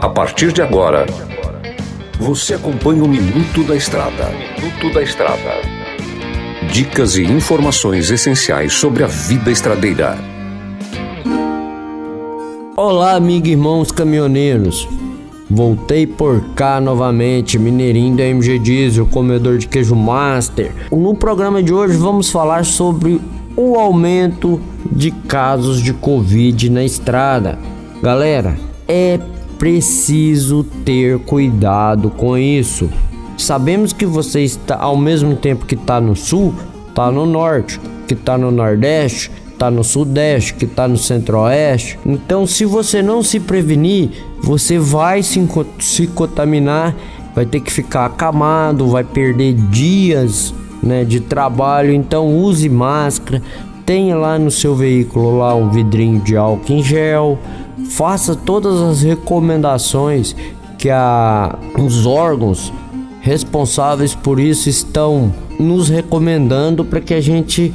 A partir de agora, você acompanha o Minuto da Estrada. Minuto da Estrada. Dicas e informações essenciais sobre a vida estradeira. Olá, amigos e irmãos caminhoneiros. Voltei por cá novamente, Mineirinho da MG Diesel, comedor de queijo master. No programa de hoje vamos falar sobre o aumento de casos de Covid na estrada. Galera, é preciso ter cuidado com isso. Sabemos que você está ao mesmo tempo que está no sul, está no norte, que está no nordeste, está no sudeste, que está no centro-oeste. Então, se você não se prevenir, você vai se, se contaminar, vai ter que ficar acamado, vai perder dias né, de trabalho. Então, use máscara, tenha lá no seu veículo lá um vidrinho de álcool em gel, faça todas as recomendações que a, os órgãos responsáveis por isso estão nos recomendando para que a gente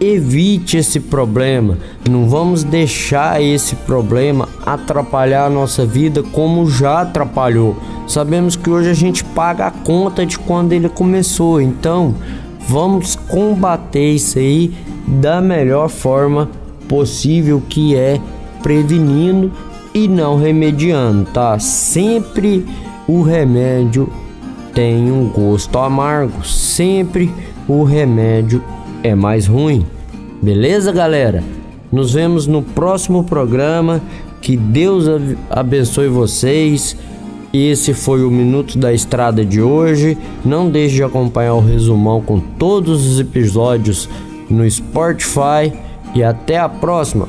evite esse problema. Não vamos deixar esse problema atrapalhar a nossa vida como já atrapalhou. Sabemos que hoje a gente paga a conta de quando ele começou, então vamos combater isso aí da melhor forma possível que é prevenindo e não remediando, tá? Sempre o remédio tem um gosto amargo, sempre o remédio é mais ruim. Beleza, galera? Nos vemos no próximo programa. Que Deus abençoe vocês. Esse foi o Minuto da Estrada de hoje. Não deixe de acompanhar o resumão com todos os episódios no Spotify e até a próxima.